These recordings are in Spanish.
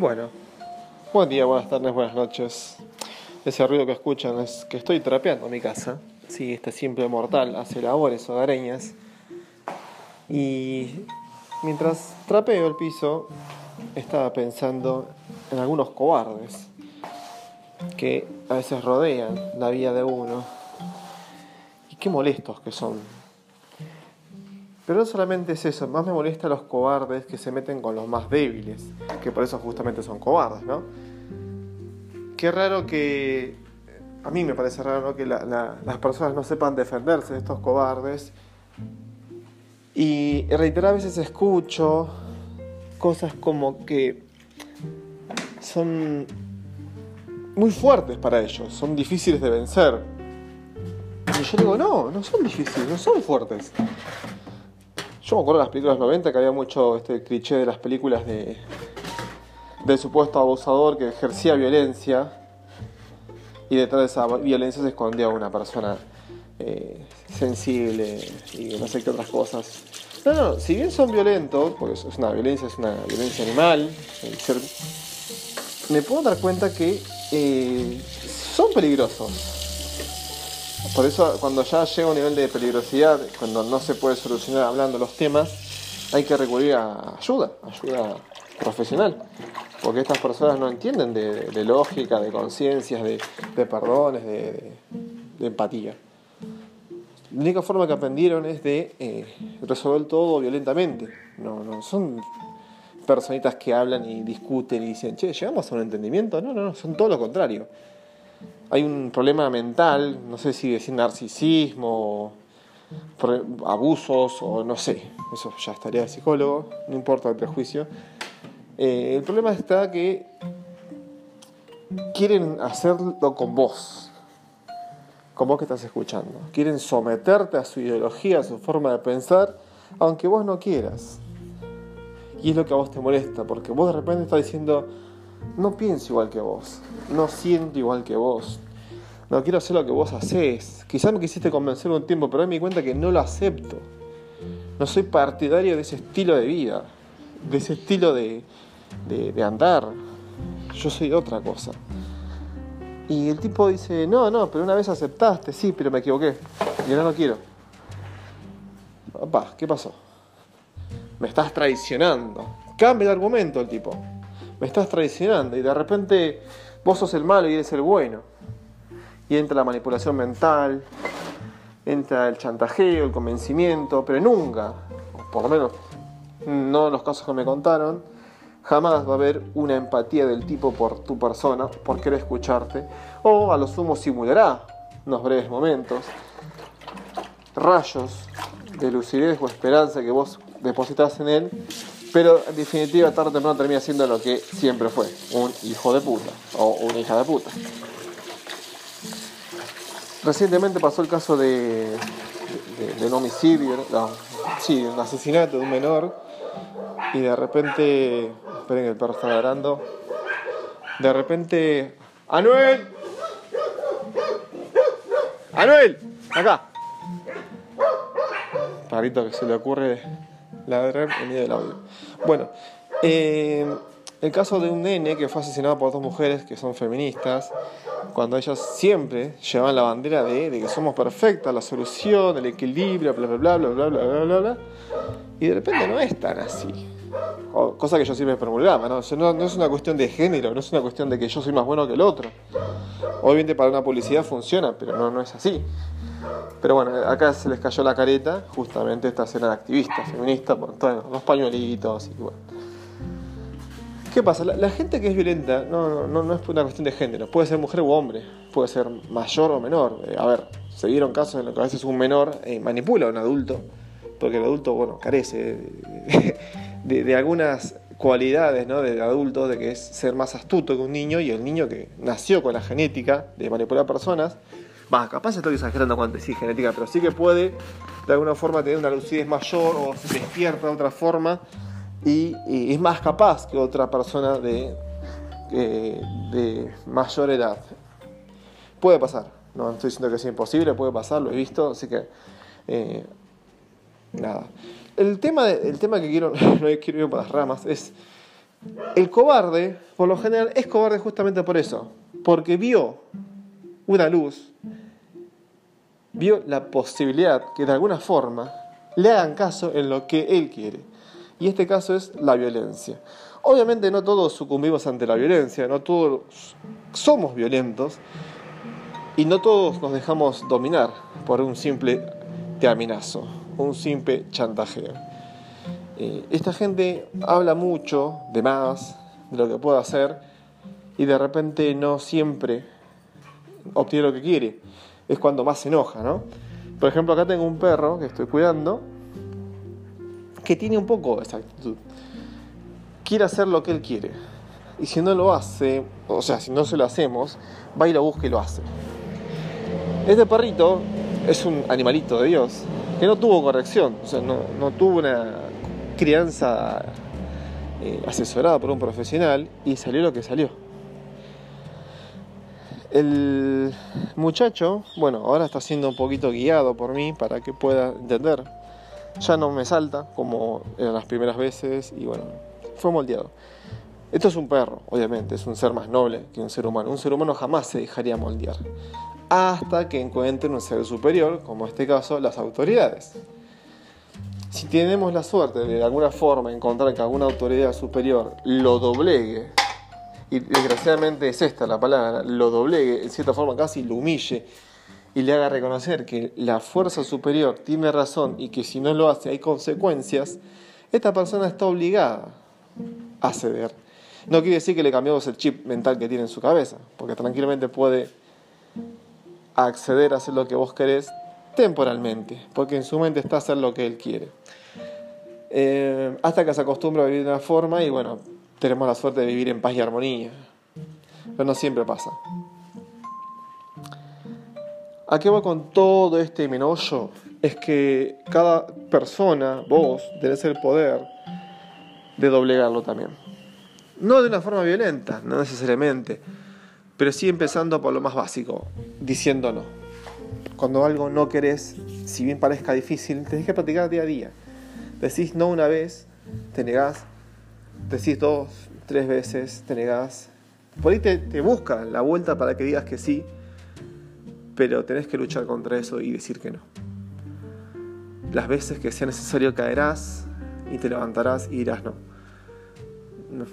Bueno, buen día, buenas tardes, buenas noches. Ese ruido que escuchan es que estoy trapeando mi casa. Sí, este simple mortal hace labores hogareñas. Y mientras trapeo el piso, estaba pensando en algunos cobardes que a veces rodean la vida de uno. Y qué molestos que son. Pero no solamente es eso, más me molesta los cobardes que se meten con los más débiles, que por eso justamente son cobardes, ¿no? Qué raro que, a mí me parece raro que las personas no sepan defenderse de estos cobardes. Y reiteradas veces escucho cosas como que son muy fuertes para ellos, son difíciles de vencer. Y yo digo, no, no son difíciles, no son fuertes. Yo me acuerdo de las películas 90 que había mucho este cliché de las películas de del supuesto abusador que ejercía violencia y detrás de esa violencia se escondía una persona eh, sensible y no sé qué otras cosas. No, no, si bien son violentos, porque es una violencia, es una violencia animal, me puedo dar cuenta que eh, son peligrosos. Por eso cuando ya llega un nivel de peligrosidad, cuando no se puede solucionar hablando los temas, hay que recurrir a ayuda, ayuda profesional. Porque estas personas no entienden de, lógica, de conciencias, de, perdones, de, empatía. La única forma que aprendieron es de eh, resolver todo violentamente. No, no son personitas que hablan y discuten y dicen, che, llegamos a un entendimiento. No, no, no, son todo lo contrario hay un problema mental, no sé si decir narcisismo, abusos o no sé, eso ya estaría de psicólogo, no importa el prejuicio. Eh, el problema está que quieren hacerlo con vos, con vos que estás escuchando. Quieren someterte a su ideología, a su forma de pensar, aunque vos no quieras. Y es lo que a vos te molesta, porque vos de repente estás diciendo, no pienso igual que vos, no siento igual que vos, no quiero hacer lo que vos hacés. Quizás me quisiste convencer un tiempo, pero me di cuenta que no lo acepto. No soy partidario de ese estilo de vida, de ese estilo de, de, andar. Yo soy otra cosa. Y el tipo dice, no, no, pero una vez aceptaste, sí, pero me equivoqué. Y ahora no quiero. Papá, ¿qué pasó? Me estás traicionando. Cambia el argumento el tipo me estás traicionando y de repente vos sos el malo y eres el bueno. Y entra la manipulación mental, entra el chantajeo, el convencimiento, pero nunca, por lo menos no en los casos que me contaron, jamás va a haber una empatía del tipo por tu persona, por querer escucharte, o a lo sumo simulará unos breves momentos, rayos de lucidez o esperanza que vos depositas en él pero en definitiva, tarde o temprano termina siendo lo que siempre fue, un hijo de puta o una hija de puta. Recientemente pasó el caso de, un homicidio, sí, un asesinato de un menor y de repente, esperen que el perro está ladrando, de repente, ¡Anuel! ¡Anuel! Acá. Parito que se le ocurre ladrar en medio del audio. Bueno, eh, el caso de un nene que fue asesinado por dos mujeres que son feministas, cuando ellas siempre llevan la bandera de, que somos perfectas, la solución, el equilibrio, bla, bla, bla, bla, bla, bla, bla, bla, y de repente no es tan así. cosa que yo siempre promulgaba, ¿no? ¿no? no es una cuestión de género, no es una cuestión de que yo soy más bueno que el otro. Obviamente para una publicidad funciona, pero no, no es así. Pero bueno, acá se les cayó la careta, justamente esta escena de activistas, feministas, todos los pañuelitos y bueno. ¿Qué pasa? La, gente que es violenta no, no, no, es una cuestión de género, puede ser mujer u hombre, puede ser mayor o menor. Eh, a ver, se dieron casos en los que a veces un menor eh, manipula a un adulto, porque el adulto, bueno, carece de, de, algunas cualidades ¿no? del adulto, de que es ser más astuto que un niño, y el niño que nació con la genética de manipular personas, Va, capaz estoy exagerando cuando decís genética, pero sí que puede de alguna forma tener una lucidez mayor o se despierta de otra forma y, es más capaz que otra persona de, eh, de mayor edad. Puede pasar, no estoy diciendo que sea imposible, puede pasar, lo he visto, así que eh, nada. El tema, el tema que quiero, no quiero ir por las ramas, es El cobarde, por lo general, es cobarde justamente por eso, porque vio una luz, vio la posibilidad que de alguna forma le hagan caso en lo que él quiere. Y este caso es la violencia. Obviamente no todos sucumbimos ante la violencia, no todos somos violentos y no todos nos dejamos dominar por un simple amenazo, un simple chantajeo. Eh, esta gente habla mucho de más, de lo que puede hacer y de repente no siempre obtiene lo que quiere. Es cuando más se enoja, ¿no? Por ejemplo, acá tengo un perro que estoy cuidando que tiene un poco esa actitud. Quiere hacer lo que él quiere. Y si no lo hace, o sea, si no se lo hacemos, va y lo busca y lo hace. Este perrito es un animalito de Dios que no tuvo corrección, o sea, no, tuvo una crianza eh, asesorada por un profesional y salió lo que salió. El muchacho, bueno, ahora está siendo un poquito guiado por mí para que pueda entender. Ya no me salta como eran las primeras veces y bueno, fue moldeado. Esto es un perro, obviamente, es un ser más noble que un ser humano. Un ser humano jamás se dejaría moldear hasta que encuentren un ser superior, como en este caso las autoridades. Si tenemos la suerte de de alguna forma encontrar que alguna autoridad superior lo doblegue, y desgraciadamente es esta la palabra, lo doblegue, en cierta forma casi lo humille y le haga reconocer que la fuerza superior tiene razón y que si no lo hace hay consecuencias, esta persona está obligada a ceder. No quiere decir que le cambiamos el chip mental que tiene en su cabeza, porque tranquilamente puede acceder a hacer lo que vos querés temporalmente, porque en su mente está hacer lo que él quiere. Eh, hasta que se acostumbra a vivir de una forma y bueno, tenemos la suerte de vivir en paz y armonía. Pero no siempre pasa. ¿A qué voy con todo este menollo? Es que cada persona, vos, tenés el poder de doblegarlo también. No de una forma violenta, no necesariamente pero sí empezando por lo más básico, diciendo no. Cuando algo no querés, si bien parezca difícil, tenés que practicar día a día. Decís no una vez, te negás. Decís dos, tres veces, te negás. Por ahí te, te busca la vuelta para que digas que sí, pero tenés que luchar contra eso y decir que no. Las veces que sea necesario caerás y te levantarás y dirás no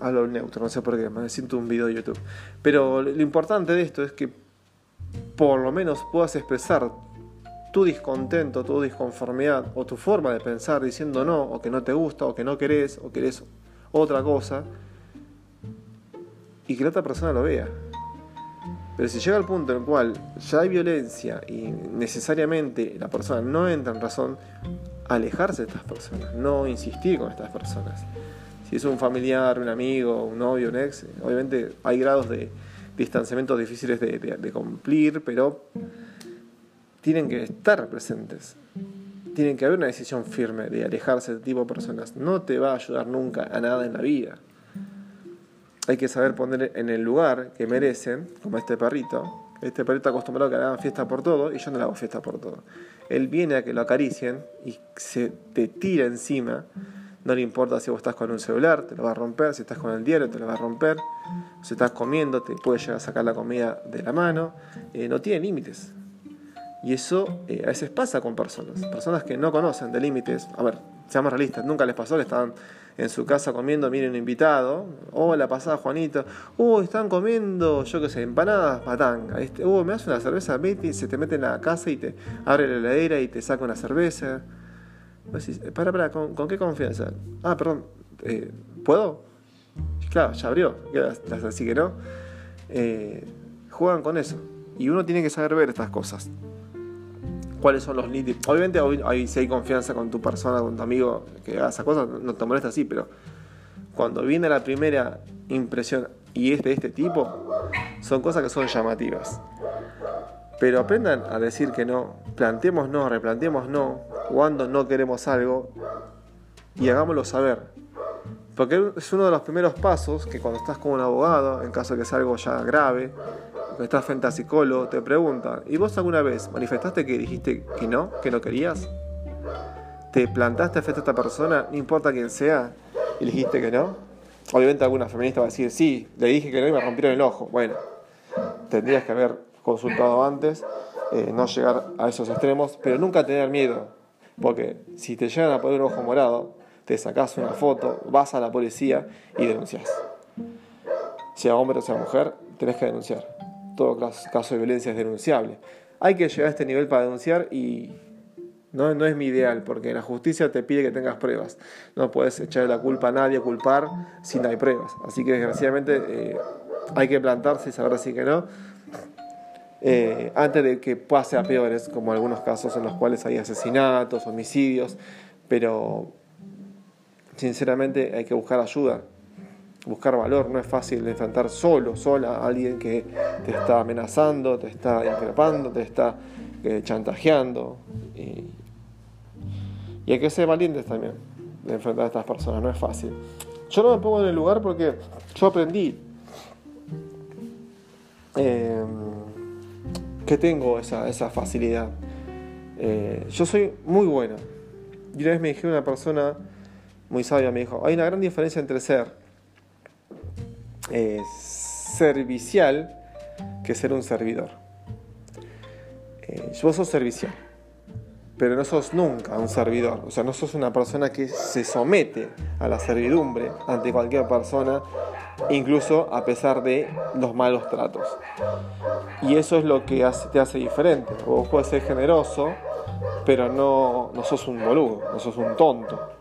hablo neutro, no sé por qué, me siento un video de YouTube. Pero lo importante de esto es que por lo menos puedas expresar tu descontento, tu disconformidad o tu forma de pensar diciendo no, o que no te gusta, o que no querés, o querés otra cosa, y que la otra persona lo vea. Pero si llega al punto en el cual ya hay violencia y necesariamente la persona no entra en razón, alejarse de estas personas, no insistir con estas personas si es un familiar, un amigo, un novio, un ex, obviamente hay grados de distanciamiento difíciles de, cumplir, pero tienen que estar presentes. Tienen que haber una decisión firme de alejarse de este tipo de personas. No te va a ayudar nunca a nada en la vida. Hay que saber poner en el lugar que merecen, como este perrito. Este perrito acostumbrado a que le hagan fiesta por todo y yo no le hago fiesta por todo. Él viene a que lo acaricien y se te tira encima no le importa si vos estás con un celular, te lo va a romper. Si estás con el diario, te lo va a romper. Si estás comiendo, te puede llegar a sacar la comida de la mano. Eh, no tiene límites. Y eso eh, a veces pasa con personas. Personas que no conocen de límites. A ver, seamos realistas. Nunca les pasó que estaban en su casa comiendo, miren un invitado. Hola, pasada Juanito. Uh, están comiendo, yo qué sé, empanadas, patanga. Este, uh, me hace una cerveza, Betty, se te mete en la casa y te abre la heladera y te saca una cerveza. Eh, para, para, ¿con, qué confianza? Ah, perdón, eh, ¿puedo? Claro, ya abrió, así que no. Eh, juegan con eso. Y uno tiene que saber ver estas cosas. ¿Cuáles son los límites? Obviamente, si hay confianza con tu persona, con tu amigo que haga esa cosa, no te molesta así, pero cuando viene la primera impresión y es de este tipo, son cosas que son llamativas. Pero aprendan a decir que no, planteemos no, replanteemos no, cuando no queremos algo y hagámoslo saber. Porque es uno de los primeros pasos que cuando estás con un abogado, en caso de que sea algo ya grave, estás frente a psicólogo, te preguntan, ¿y vos alguna vez manifestaste que dijiste que no, que no querías? ¿Te plantaste frente a esta persona, no importa quién sea, y dijiste que no? Obviamente alguna feminista va a decir, sí, le dije que no y me rompieron el ojo. Bueno, tendrías que haber consultado antes, eh, no llegar a esos extremos, pero nunca tener miedo, porque si te llegan a poner un ojo morado, te sacas una foto, vas a la policía y denuncias. Sea hombre o sea mujer, tenés que denunciar. Todo caso de violencia es denunciable. Hay que llegar a este nivel para denunciar y no, no es mi ideal, porque la justicia te pide que tengas pruebas. No puedes echarle la culpa a nadie, culpar si no hay pruebas. Así que desgraciadamente eh, hay que plantarse y saber si que no. Eh, antes de que pase a peores, como algunos casos en los cuales hay asesinatos, homicidios, pero sinceramente hay que buscar ayuda, buscar valor, no es fácil enfrentar solo, sola a alguien que te está amenazando, te está increpando, te está eh, chantajeando. Y, hay que ser valientes también de enfrentar a estas personas, no es fácil. Yo no me pongo en el lugar porque yo aprendí eh, que tengo esa, esa facilidad. Eh, yo soy muy bueno. Y una vez me dijeron una persona muy sabia, me dijo, hay una gran diferencia entre ser eh, servicial que ser un servidor. vos sos servicial pero no sos nunca un servidor, o sea, no sos una persona que se somete a la servidumbre ante cualquier persona, incluso a pesar de los malos tratos. Y eso es lo que te hace diferente. Vos puedes ser generoso, pero no, no sos un boludo, no sos un tonto.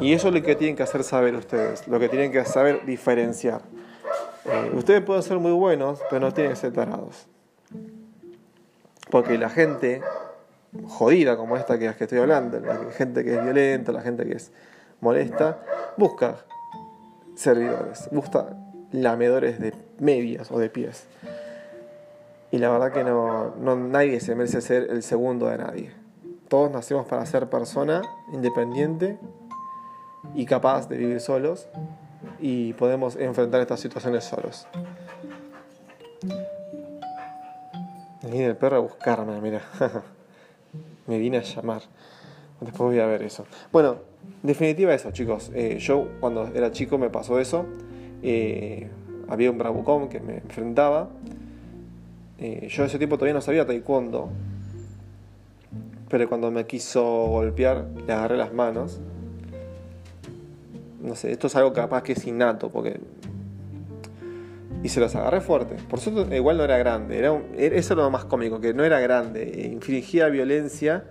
Y eso es lo que tienen que hacer saber ustedes, lo que tienen que saber diferenciar. Eh, ustedes pueden ser muy buenos, pero no tienen que ser tarados. Porque la gente jodida como esta que, que estoy hablando, la gente que es violenta, la gente que es molesta, busca servidores, busca lamedores de medias o de pies. Y la verdad que no, no, nadie se merece ser el segundo de nadie. Todos nacemos para ser persona independiente y capaz de vivir solos y podemos enfrentar estas situaciones solos. Viene el perro a buscarme, mira. me vine a llamar. Después voy a ver eso. Bueno, en definitiva eso, chicos. Eh, yo cuando era chico me pasó eso. Eh, había un bravucón que me enfrentaba. Eh, yo ese tiempo todavía no sabía taekwondo. Pero cuando me quiso golpear, le agarré las manos. No sé, esto es algo capaz que es innato, porque y se los agarré fuerte. Por suerte, igual no era grande. Era eso es lo más cómico, que no era grande. E infringía violencia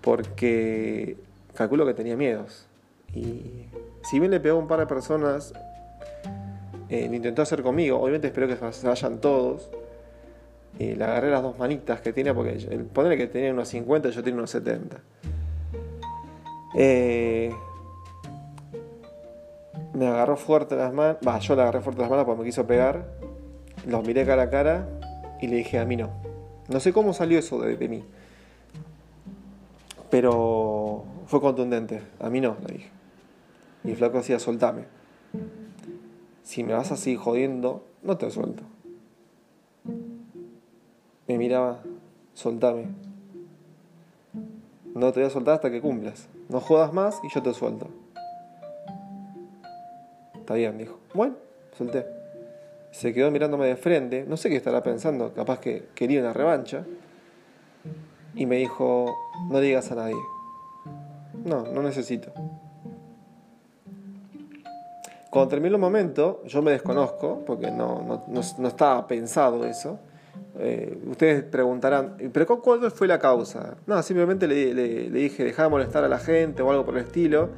porque calculo que tenía miedos. Y si bien le pegó a un par de personas, eh, lo intentó hacer conmigo. Obviamente espero que se vayan todos. Y le agarré las dos manitas que tenía, porque el, ponerle que tenía unos 50, yo tenía unos 70. Eh, me agarró fuerte las manos, va, yo le agarré fuerte las manos porque me quiso pegar, los miré cara a cara y le dije a mí no. No sé cómo salió eso de, mí, pero fue contundente, a mí no, le dije. Y flaco decía, soltame. Si me vas así jodiendo, no te suelto. Me miraba, soltame. No te voy a soltar hasta que cumplas. No jodas más y yo te suelto. Está bien, dijo. Bueno, solté. Se quedó mirándome de frente, no sé qué estará pensando, capaz que quería una revancha. Y me dijo, no digas a nadie. No, no necesito. Cuando terminó el momento, yo me desconozco, porque no, no, estaba pensado eso. Eh, ustedes preguntarán, ¿pero cuál fue la causa? No, simplemente le, le, le dije, dejar de molestar a la gente o algo por el estilo,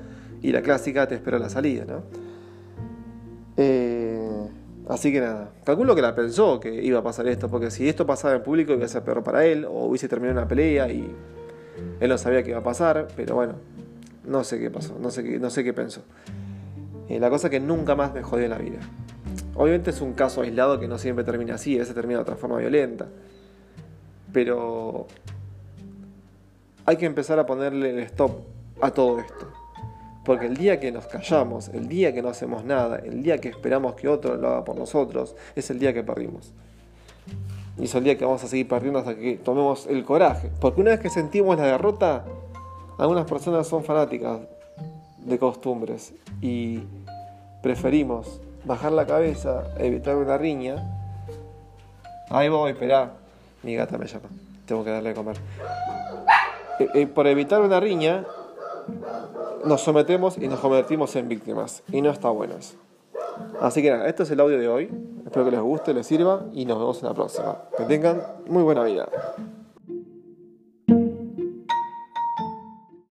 y la clásica te espero la salida, ¿no? Eh, así que nada, calculo que la pensó que iba a pasar esto, porque si esto pasaba en público iba a ser peor para él, o hubiese terminado una pelea y él no sabía qué iba a pasar, pero bueno, no sé qué pasó, no sé qué, pensó. Eh, la cosa que nunca más me jodió en la vida. Obviamente es un caso aislado que no siempre termina así, a veces termina de otra forma violenta. Pero hay que empezar a ponerle el stop a todo esto. Porque el día que nos callamos, el día que no hacemos nada, el día que esperamos que otro lo haga por nosotros, es el día que perdimos. Y es el día que vamos a seguir perdiendo hasta que tomemos el coraje. Porque una vez que sentimos la derrota, algunas personas son fanáticas de costumbres y preferimos bajar la cabeza, evitar una riña. Ahí voy, esperá. Mi gata me llama. Tengo que darle de comer. Eh, eh, por evitar una riña, nos sometemos y nos convertimos en víctimas. Y no está bueno eso. Así que nada, este es el audio de hoy. Espero que les guste, les sirva y nos vemos en la próxima. Que tengan muy buena vida.